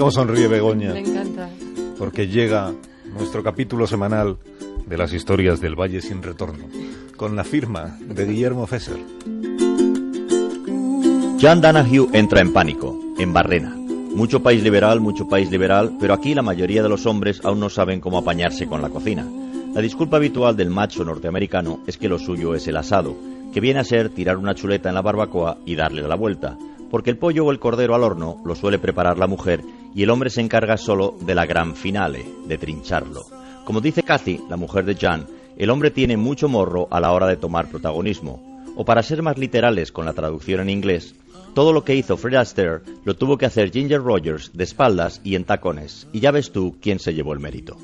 cómo sonríe Begoña. Me encanta. Porque llega nuestro capítulo semanal de las historias del Valle sin retorno, con la firma de Guillermo Fesser. John Danahue entra en pánico, en Barrena. Mucho país liberal, mucho país liberal, pero aquí la mayoría de los hombres aún no saben cómo apañarse con la cocina. La disculpa habitual del macho norteamericano es que lo suyo es el asado, que viene a ser tirar una chuleta en la barbacoa y darle la vuelta, porque el pollo o el cordero al horno lo suele preparar la mujer y el hombre se encarga solo de la gran finale, de trincharlo. Como dice Cathy, la mujer de Jan, el hombre tiene mucho morro a la hora de tomar protagonismo. O para ser más literales con la traducción en inglés, todo lo que hizo Fred Astaire lo tuvo que hacer Ginger Rogers de espaldas y en tacones, y ya ves tú quién se llevó el mérito.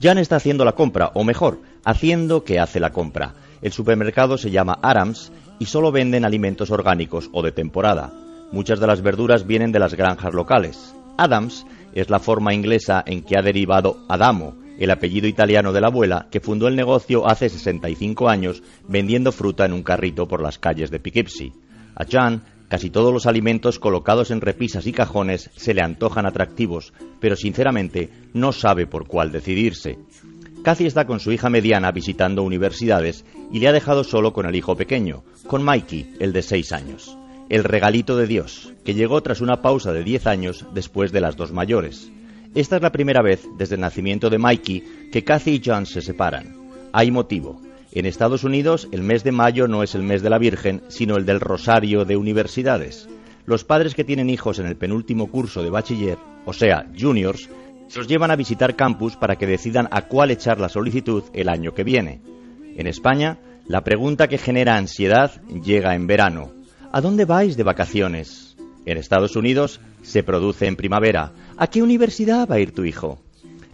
Jan está haciendo la compra, o mejor, haciendo que hace la compra. El supermercado se llama Adams y solo venden alimentos orgánicos o de temporada. Muchas de las verduras vienen de las granjas locales. Adams es la forma inglesa en que ha derivado Adamo, el apellido italiano de la abuela que fundó el negocio hace 65 años vendiendo fruta en un carrito por las calles de Poughkeepsie. A Jan casi todos los alimentos colocados en repisas y cajones se le antojan atractivos, pero sinceramente no sabe por cuál decidirse. Cathy está con su hija mediana visitando universidades y le ha dejado solo con el hijo pequeño, con Mikey, el de seis años. El regalito de Dios, que llegó tras una pausa de diez años después de las dos mayores. Esta es la primera vez desde el nacimiento de Mikey que Cathy y John se separan. Hay motivo. En Estados Unidos el mes de mayo no es el mes de la Virgen, sino el del Rosario de Universidades. Los padres que tienen hijos en el penúltimo curso de bachiller, o sea, juniors, los llevan a visitar campus para que decidan a cuál echar la solicitud el año que viene. En España, la pregunta que genera ansiedad llega en verano. ¿A dónde vais de vacaciones? En Estados Unidos se produce en primavera. ¿A qué universidad va a ir tu hijo?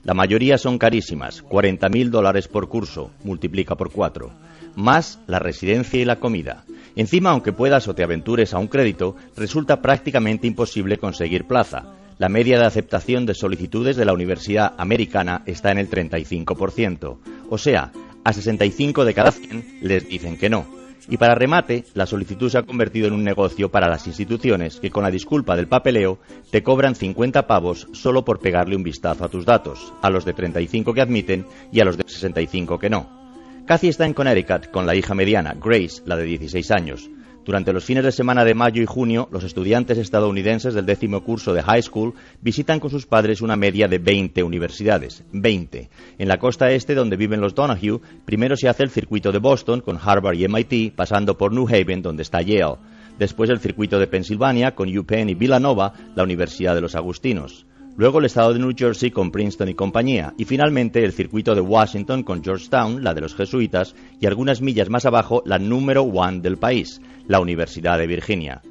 La mayoría son carísimas, 40.000 dólares por curso, multiplica por cuatro, más la residencia y la comida. Encima, aunque puedas o te aventures a un crédito, resulta prácticamente imposible conseguir plaza. La media de aceptación de solicitudes de la Universidad Americana está en el 35%. O sea, a 65 de cada 100 les dicen que no. Y para remate, la solicitud se ha convertido en un negocio para las instituciones que con la disculpa del papeleo te cobran 50 pavos solo por pegarle un vistazo a tus datos, a los de 35 que admiten y a los de 65 que no. Cathy está en Connecticut con la hija mediana, Grace, la de 16 años. Durante los fines de semana de mayo y junio, los estudiantes estadounidenses del décimo curso de high school visitan con sus padres una media de 20 universidades. 20. En la costa este, donde viven los Donahue, primero se hace el circuito de Boston con Harvard y MIT, pasando por New Haven, donde está Yale. Después el circuito de Pensilvania con UPenn y Villanova, la Universidad de los Agustinos. Luego el estado de New Jersey con Princeton y compañía. Y finalmente el circuito de Washington con Georgetown, la de los jesuitas, y algunas millas más abajo la número one del país, la Universidad de Virginia.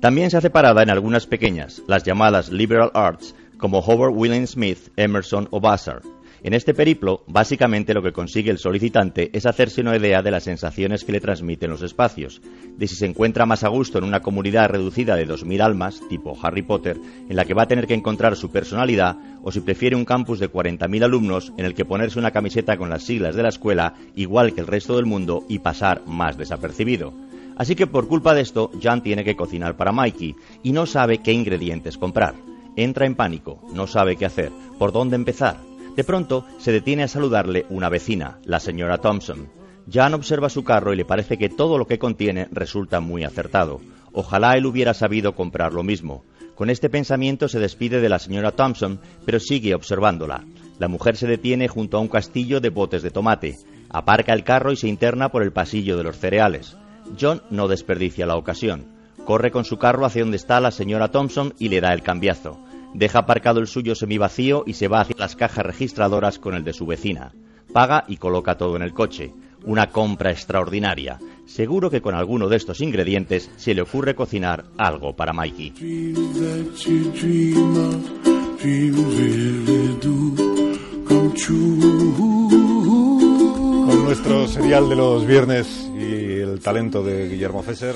También se hace parada en algunas pequeñas, las llamadas liberal arts, como Howard William Smith, Emerson o Vassar. En este periplo, básicamente lo que consigue el solicitante es hacerse una idea de las sensaciones que le transmiten los espacios, de si se encuentra más a gusto en una comunidad reducida de 2.000 almas, tipo Harry Potter, en la que va a tener que encontrar su personalidad, o si prefiere un campus de 40.000 alumnos en el que ponerse una camiseta con las siglas de la escuela, igual que el resto del mundo, y pasar más desapercibido. Así que por culpa de esto, Jan tiene que cocinar para Mikey y no sabe qué ingredientes comprar. Entra en pánico, no sabe qué hacer, por dónde empezar. De pronto se detiene a saludarle una vecina, la señora Thompson. Jan observa su carro y le parece que todo lo que contiene resulta muy acertado. Ojalá él hubiera sabido comprar lo mismo. Con este pensamiento se despide de la señora Thompson, pero sigue observándola. La mujer se detiene junto a un castillo de botes de tomate, aparca el carro y se interna por el pasillo de los cereales. John no desperdicia la ocasión. Corre con su carro hacia donde está la señora Thompson y le da el cambiazo. Deja aparcado el suyo semivacío y se va hacia las cajas registradoras con el de su vecina. Paga y coloca todo en el coche. Una compra extraordinaria. Seguro que con alguno de estos ingredientes se le ocurre cocinar algo para Mikey. Con nuestro serial de los viernes y el talento de Guillermo Fesser.